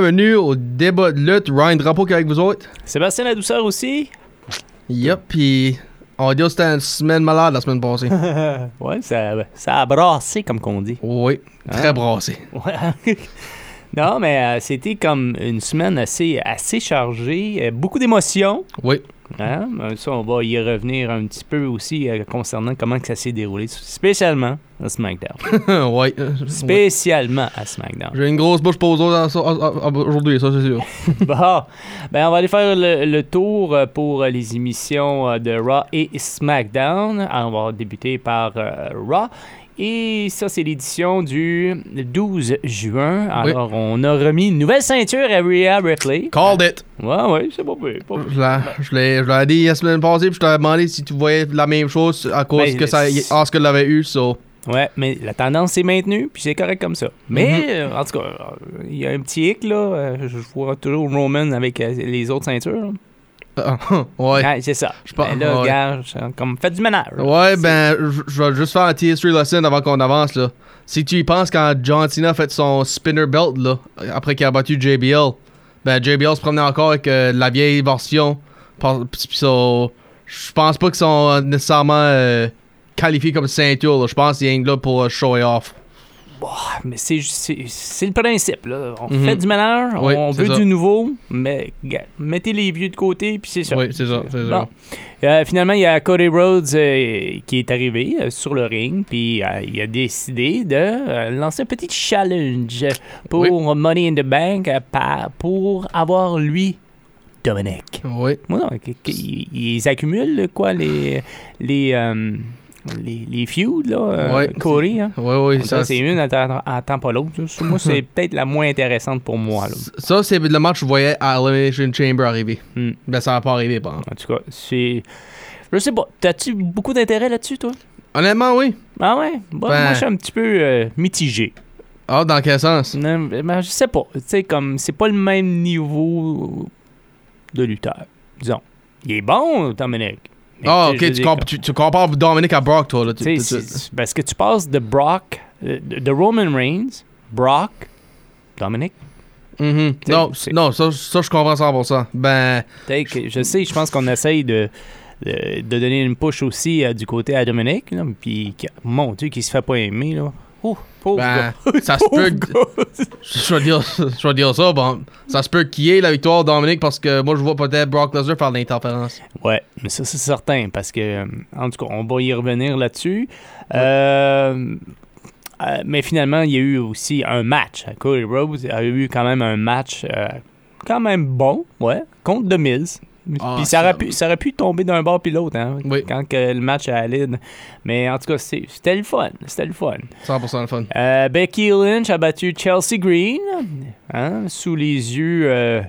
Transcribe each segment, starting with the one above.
Bienvenue au débat de lutte. Ryan Drapeau qui est avec vous autres. Sébastien La Douceur aussi. Yup, pis on va dire que c'était une semaine malade la semaine passée. ouais, ça, ça a brassé, comme qu'on dit. oui, très Ah. brassé. Ouais. non, mais euh, c'était comme une semaine assez, assez chargée. euh, beaucoup d'émotions. Oui. Hein? Euh, Ça, on va y revenir un petit peu aussi euh, concernant comment que ça s'est déroulé, spécialement à SmackDown. ouais. euh, spécialement à SmackDown. J'ai une grosse bouche pour aujourd'hui, ça c'est sûr. bon, ben on va aller faire le, le tour pour les émissions de Raw et SmackDown. Alors, on va débuter par euh, Raw. Et ça, c'est l'édition du 12 juin. Alors, on a remis une nouvelle ceinture à Rhea Ripley. Called it. Ouais, ouais, c'est pas pire, pas pire. Je l'ai- dit la semaine passée, puis je t'avais demandé si tu voyais la même chose à cause Ben, que ça, Oscar l'avait eu, so. Ouais, mais la tendance s'est maintenue, puis c'est correct comme ça. Mais, euh, en tout cas, euh, il y a un petit hic, là. euh, je vois toujours Roman avec les autres ceintures. là. Ah, ouais. Ouais, c'est ça. Je pense- Ben là, ouais. comme, faites du ménage. là. Ouais, ben, je- vais juste faire un TS3 lesson avant qu'on avance, là. Si tu y penses, quand John Cena a fait son spinner belt, là, après qu'il a battu JBL, ben, JBL se promenait encore avec euh, la vieille version. Ça- Je pense pas qu'ils sont euh, nécessairement euh, qualifiés comme ceinture, là. Je pense qu'ils sont là pour euh, show off. Ah, mais c'est le principe. Là. On Mhm. fait du ménage, Oui, on veut ça. du nouveau, mais mettez les vieux de côté, puis c'est ça. Oui, c'est ça. Bon. Euh, finalement, il y a Cody Rhodes euh, qui est arrivé euh, sur le ring, puis il a décidé de lancer un petit challenge pour Money in the Bank pour avoir lui, Dominic. Oui. Non, ils, ils accumulent quoi, les, les, euh, les, les feuds, là, euh, Ouais. Cody, hein? Oui, oui. Ça, Ça, c'est une, attend, pas l'autre. Moi, c'est peut-être la moins intéressante pour moi. Là. ça, c'est le match que je voyais à Elimination Chamber arriver. Hmm. Ben, ça va pas arriver, par exemple. En tout cas, c'est. Je sais pas. T'as-tu beaucoup d'intérêt là-dessus, toi? Honnêtement, oui. Ah ouais? Bon, Ben- Moi, je suis un petit peu euh, mitigé. Ah, dans quel sens? Non, ben, je sais pas. Tu sais, comme, c'est pas le même niveau de lutteur. Disons. Il est bon, Dominic. Ah, sais, ok, tu, comp- tu, tu compares Dominic à Brock, toi, là. tu- parce que tu passes de Brock, euh, de Roman Reigns, Brock, Dominic. Mhm. T'sais, Non, non ça, ça, je comprends 100%. Ben, Peut-être que- je sais, je pense qu'on essaye de, de, de donner une push aussi euh, du côté à Dominic. Là, puis, mon Dieu, qui se fait pas aimer. Là. Oh, pauvre ben gars. ça se peut. Je vais dire, je vais dire ça, bon. Ça se peut qu'il y ait la victoire de Dominic parce que moi, je vois peut-être Brock Lesnar faire de l'interférence. Ouais, mais ça, c'est certain. Parce que, euh, en tout cas, on va y revenir là-dessus. Euh, euh, mais finalement, il y a eu aussi un match. Cody Rhodes a eu quand même un match euh, quand même bon, ouais, contre The Miz. Ah, puis ça aurait, pu, ça aurait pu tomber d'un bord puis l'autre, hein, Oui. quand que le match allait. Mais en tout cas, c'était le fun. C'était le fun. 100% le fun. Euh, Becky Lynch a battu Chelsea Green hein, sous les yeux euh,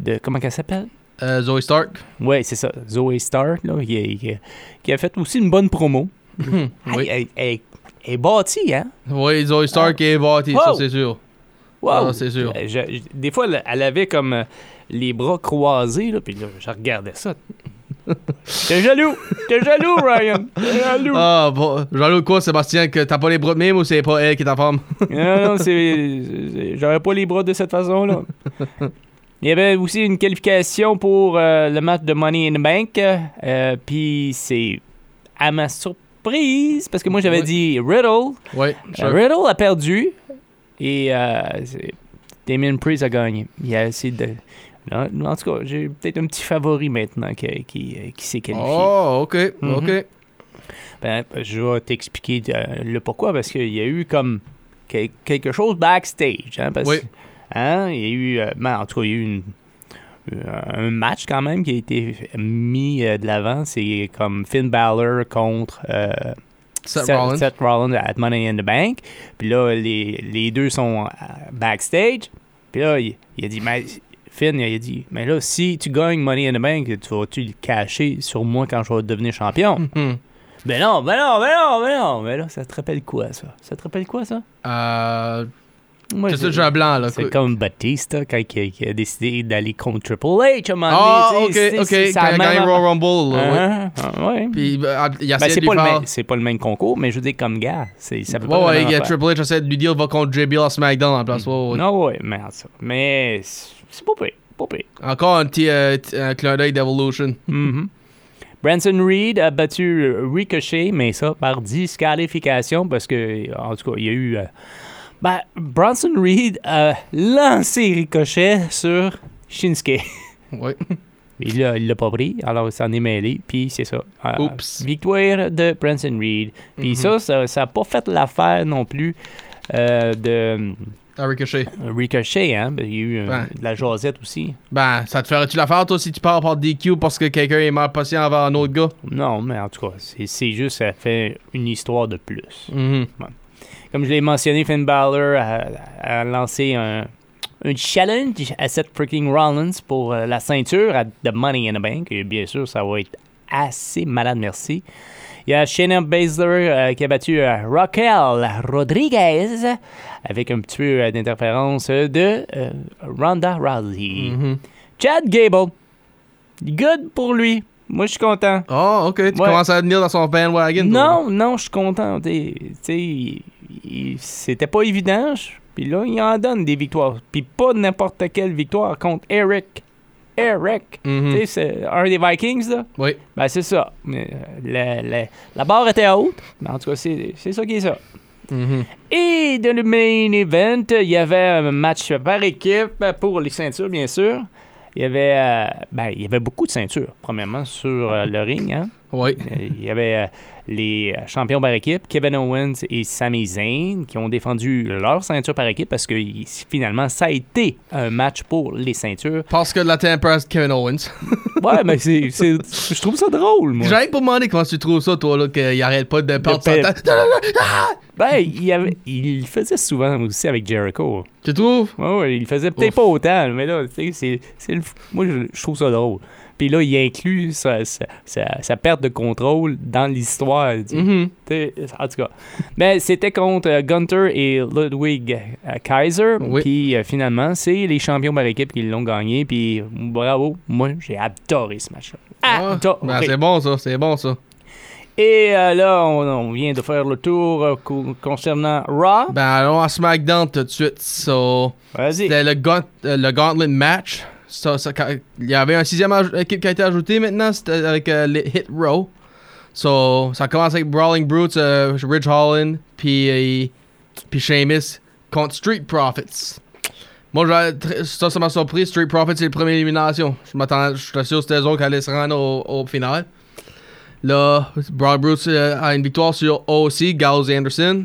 de. Comment qu'elle s'appelle? Euh, Zoe Stark. Ouais, c'est ça. Zoe Stark, là, qui, a fait aussi une bonne promo. oui. Elle, elle- elle- elle est bâtie, hein? Oui, Zoe Stark est bâtie, ça, c'est sûr. Wow. Ah, c'est sûr. Je- je- des fois, elle, avait comme les bras croisés, là, puis là, je regardais ça. T'es jaloux! T'es jaloux, Ryan! T'es jaloux! Ah, bon. Jaloux de quoi, Sébastien, que t'as pas les bras de même ou c'est pas elle qui est ta femme? Non, non, c'est. J'aurais pas les bras de cette façon-là. Il y avait aussi une qualification pour euh, le match de Money in the Bank. euh, Puis c'est à ma surprise, parce que moi j'avais Ouais. dit Riddle. Oui, Euh, Riddle a perdu et euh, Damien Priest a gagné. Il a essayé de. En tout cas, j'ai peut-être un petit favori maintenant qui, qui, qui s'est qualifié. Oh, ok, Mhm. ok. Ben, je vais t'expliquer euh, le pourquoi, parce qu'il y a eu comme quel- quelque chose backstage. Hein, parce, Oui. hein, il y a eu, euh, ben, en tout cas, il y a eu une, un match quand même qui a été mis euh, de l'avant. C'est comme Finn Balor contre euh, Seth Rollins. Seth Rollins at Money in the Bank. Puis là, les, les deux sont euh, backstage. Puis là, il, il a dit, mais Finn, il a dit, mais là, si tu gagnes Money in the Bank, tu vas-tu le cacher sur moi quand je vais devenir champion? Mhm. Ben non, ben non, ben non, ben non. Mais là, ça te rappelle quoi, ça? Ça te rappelle quoi, ça? Euh, Moi, c'est ça, blanc, là. C'est comme Batista quand il, a décidé d'aller contre Triple H à un moment Ah, donné, ok, c'est- ok. c'est Quand il a même gagné. Royal Rumble, là, ouais. Hein? Ah, ouais. Puis euh, il a Ben, c'est pas, le même- c'est pas le même concours, mais je veux dire, comme gars, c'est, ça peut Ouais, pas ouais, la il même y a affaire. Triple H essaie de lui dire va contre JBL à SmackDown en place. Ouais, ouais. Non, ouais, tout cas, mais c'est pas pire, pas pire. Encore un petit euh, un clin d'œil d'Evolution. Mhm. Branson Reed a battu Ricochet, mais ça par disqualification parce que, en tout cas, il y a eu. euh, ben, Branson Reed a lancé Ricochet sur Shinsuke. Ouais. Il l'a, il l'a pas pris, alors il s'en est mêlé, puis c'est ça. Euh, Oups. Victoire de Branson Reed. Puis Mhm. ça, ça, ça a pas fait l'affaire non plus euh, de À Ricochet. Ricochet, hein. Il y a eu euh, de la jasette aussi. Ben, ça te ferait-tu l'affaire, toi, si tu pars par DQ parce que quelqu'un est mal patient envers un autre gars? Non, mais en tout cas, c'est, juste, ça fait une histoire de plus. Mhm. Comme je l'ai mentionné, Finn Balor a, a lancé un, un challenge à Seth freaking Rollins pour euh, la ceinture à The Money in the Bank. Et bien sûr, ça va être assez malade, merci. Il y a Shayna Baszler euh, qui a battu euh, Raquel Rodriguez avec un petit peu euh, d'interférence de Ronda Rousey. Mhm. Chad Gable, good pour lui. Moi, je suis content. Oh, ok. Tu Ouais. commences à venir dans son bandwagon. toi. Non, non, je suis content. C'était pas évident. Puis là, il en donne des victoires. Puis pas n'importe quelle victoire contre Eric. Eric. Tu sais, c'est un des Vikings, là. Oui. Ben, c'est ça. Mais, euh, la, barre était haute. Mais en tout cas, c'est c'est ça qui est ça. Mhm. Et dans le main event, il y avait un match par équipe pour les ceintures, bien sûr. Il y avait, euh, ben, il y avait beaucoup de ceintures, premièrement, sur euh, le ring. Hein. Oui. Il y avait euh, les champions par équipe, Kevin Owens et Sami Zayn, qui ont défendu leur ceinture par équipe parce que finalement, ça a été un match pour les ceintures. Parce que de la tempérance Kevin Owens. Ouais, mais c'est, je trouve ça drôle, moi. Que pour demander comment tu trouves ça, toi, là, qu'il arrête pas de perdre son temps. Ben, il, avait, il faisait souvent aussi avec Jericho. Tu trouves? Ouais, il faisait peut-être pas autant, mais là, tu sais, c'est, c'est moi, je, je trouve ça drôle. Puis là, il inclut sa, sa- sa- sa perte de contrôle dans l'histoire. Mhm. T'sais, En tout cas. Mais c'était contre euh, Gunter et Ludwig euh, Kaiser. Oui. Puis euh, finalement, c'est les champions par équipe qui l'ont gagné. Puis bravo. Moi, j'ai adoré ce match-là. Ah, Adoré. ben, c'est bon, ça. C'est bon, ça. Et euh, là, on, on vient de faire le tour euh, co- concernant Raw. Ben, allons à SmackDown tout de suite. So, Vas-y. C'était le, gaunt- euh, le Gauntlet match. Il y avait un sixième équipe qui a été ajoutée maintenant, c'était avec euh, les Hit Row. So, ça commence avec Brawling Brutes, euh, Ridge Holland, puis euh, puis Sheamus contre Street Profits. Moi, ça, ça m'a surpris. Street Profits, c'est la première élimination. Je m'attendais, je suis sûr que c'était eux qui allaient se rendre au, au final. Là, Brawling Brutes a une victoire sur OC, Gallows Anderson.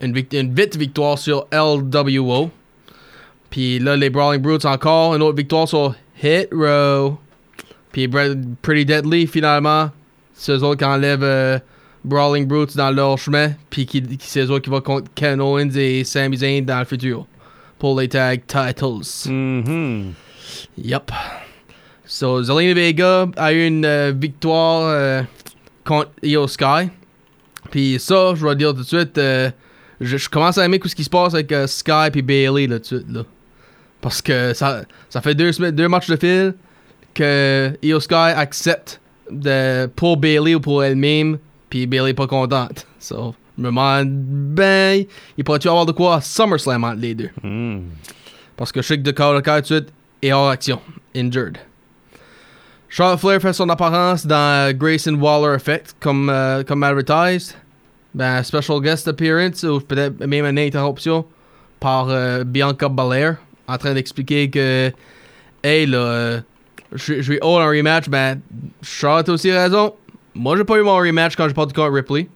Une, une vite victoire sur LWO. Puis là, les Brawling Brutes encore une autre victoire sur Hit Row. Puis Pretty Deadly, finalement, c'est eux autres qui enlèvent euh, Brawling Brutes dans leur chemin. Puis qui, qui c'est eux autres qui vont contre Ken Owens et Sami Zayn dans le futur. Pour les tag titles. Mhm. Yup. So, Zelina Vega a eu une euh, victoire euh, contre Io Sky. Puis ça, je dois dire tout de suite, je, je commence à aimer tout ce qui se passe avec Sky et Bailey là, tout de suite. Là. Parce que ça, ça fait deux, semaines- deux matchs de fil que Io Sky accepte de, pour Bailey ou pour elle-même. Puis Bailey pas contente. So, je me demande, ben, il pourrait-tu avoir de quoi à SummerSlam entre les deux? Mhm. Parce que je sais que Dakota Kai tout de suite est hors action. Injured. Charlotte Flair fait son apparence dans Grayson Waller Effect comme, euh, comme advertised. Ben, special guest appearance ou peut-être même une interruption par euh, Bianca Belair en train d'expliquer que Hey là, euh, je vais hold un rematch. Ben, Charlotte a aussi raison. Moi j'ai pas eu mon rematch quand j'ai pas contre Ripley.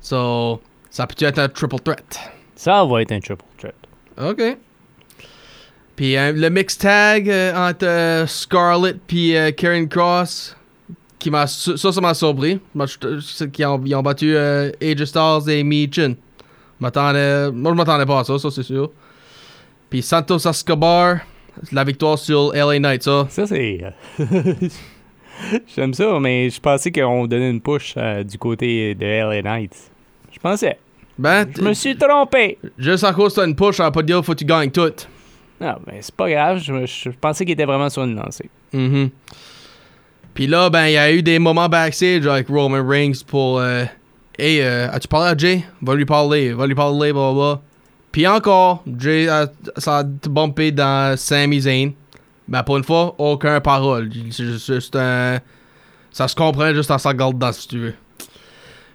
So, ça peut être un triple threat? Ça va être un triple threat. OK. Puis euh, le mix tag euh, entre Scarlett puis Karen Cross, qui m'a ça, ça m'a surpris. Ont, ils ont battu euh, AJ Styles et Michin. M'attendais, moi, je m'attendais pas à ça, ça c'est sûr. Puis Santos Escobar, la victoire sur LA Knight, ça. Ça, c'est. J'aime ça, mais je pensais qu'on donnait une push euh, du côté de LA Knights. Je pensais. Ben, Je me suis trompé. juste à cause t'as une push, ça veut pas dire faut que tu gagnes tout. Non, mais c'est pas grave. Je, je pensais qu'il était vraiment sur une lancée. Mhm. Puis là, ben, il y a eu des moments backstage avec Roman Reigns pour. Euh, hey, euh, as-tu parlé à Jay? Va lui parler, va lui parler, blablabla. Puis encore, Jay a, ça a bumpé dans Sami Zayn. Ben, pour une fois, aucun parole. C'est juste, un. Ça se comprend juste en dedans, si tu veux.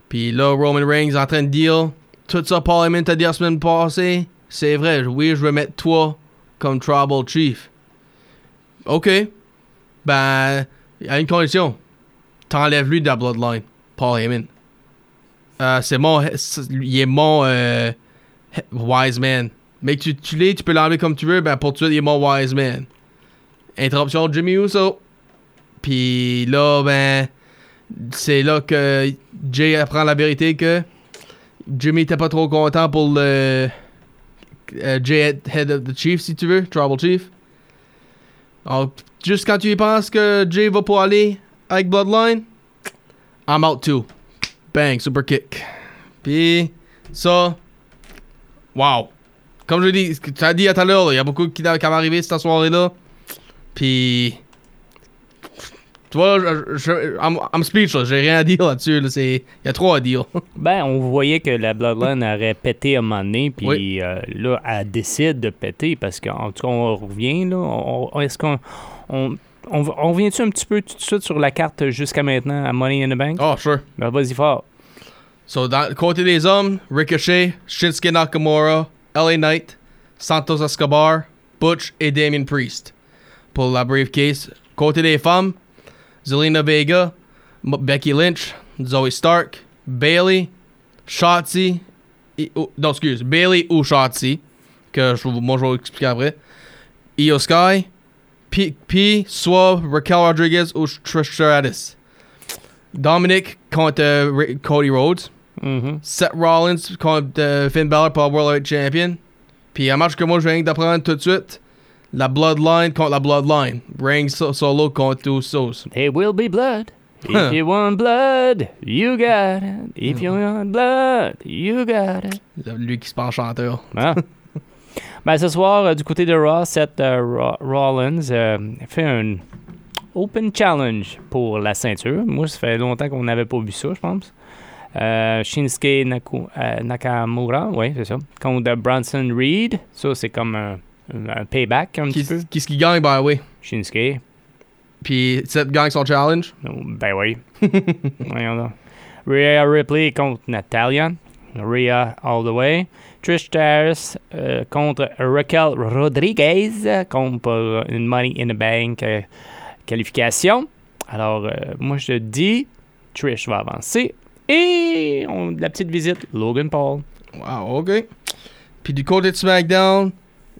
Puis là, Roman Reigns est en train de dire tout ça, Paul Heyman t'a dit la semaine passée. C'est vrai, oui, je vais mettre toi comme Tribal Chief. Ok. Ben, il y a une condition. T'enlèves lui de la Bloodline, Paul Heyman. Euh, c'est mon. Il est mon euh, Wise Man. Que tu, tu l'es, tu peux l'enlever comme tu veux, ben pour suite, il est mon Wise Man. Interruption de Jimmy Uso. Puis là, ben. C'est là que Jay apprend la vérité que Jimmy était pas trop content pour le. euh, Jay Head of the Chief, si tu veux, Tribal Chief. Alors, juste quand tu y penses que Jay va pour aller avec Bloodline, I'm out too. Bang, super kick. Puis, ça, wow. Comme je dis, tu as dit à tout à l'heure, il y a beaucoup qui, qui arriver cette soirée-là. Puis, tu vois, je, je- I'm, I'm speechless, j'ai rien à dire là-dessus. là, Il y a trop à dire. Ben, on voyait que la Bloodline aurait pété à un moment donné, puis Oui. euh, là, elle décide de péter parce qu'en tout cas, on revient, là. On, on- Est-ce qu'on. On, on, on revient-tu un petit peu tout de suite sur la carte jusqu'à maintenant à Money in the Bank? oh, sure. Ben, vas-y fort. So, le côté des Ricochet, Shinsuke Nakamura, LA Knight, Santos Escobar, Butch et Damien Priest. Pour la briefcase. Côté des Zelina Vega, M- Becky Lynch, Zoe Stark, Bailey, Shotzi, et- oh, non, excuse, Bailey ou Shotzi, que je, moi vous expliquer après. Io Sky, P, P soit Raquel Rodriguez ou Trish Stratus. Dominic contre Cody Rhodes. Mhm. Seth Rollins contre euh, Finn Balor pour World Heavyweight Champion. Puis un match que moi je viens d'apprendre tout de suite. La Bloodline contre la Bloodline. So- solo contre Usos. There will be blood. If you want blood, you got it. If you want blood, you got it. Lui qui se parle chanteur. Hein? ben, ce soir, euh, du côté de Raw, Seth euh, Ra- Rollins euh, fait un Open Challenge pour la ceinture. Moi, ça fait longtemps qu'on n'avait pas vu ça, je pense. Euh, Shinsuke Naku- euh, Nakamura, oui, c'est ça. Contre Bronson Reed. Ça, c'est comme un, un payback un Qui, petit peu. qui ce qui gagne, the way. Shinsuke. Puis Seth gagne son challenge. Oh, Ben oui. Voyons. Rhea Ripley contre Natalia. Rhea all the way. Trish Stratus euh, contre Raquel Rodriguez euh, contre pour une Money in the Bank euh, qualification. Alors, euh, moi, je dis Trish va avancer. Et on, la petite visite, Logan Paul. Wow, ok. Puis du côté de SmackDown,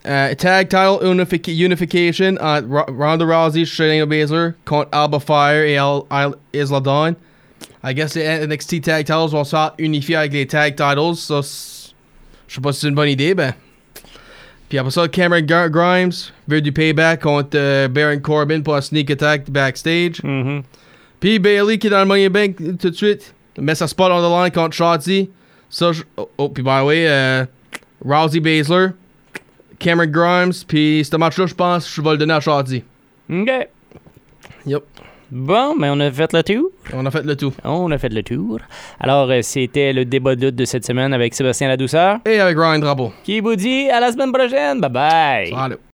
euh, Tag Title unific- Unification entre Ro- Ronda Rousey, Shayna Baszler contre Alba Fire et Isla Dawn. I guess les NXT Tag Titles vont se unifier avec les Tag Titles. Ça, c'est- je sais pas si c'est une bonne idée, ben. Puis après ça, Cameron Gar- Grimes veut du payback contre euh, Baron Corbin pour un sneak attack backstage. Mhm. Puis Bailey qui est dans le Money Bank euh, tout de suite. Met sa spot on the line contre Shotzi. Ça, je- oh, oh, puis by the way, euh, Rousey Baszler, Cameron Grimes, puis ce match-là, je pense, je vais le donner à Shotzi. OK. Yep. Bon, mais on a fait le tour. On a fait le tout. On a fait le tour. Alors, euh, c'était le débat de lutte de cette semaine avec Sébastien Ladouceur. Et avec Ryan Drapeau. qui vous dit à la semaine prochaine. Bye bye. Salut.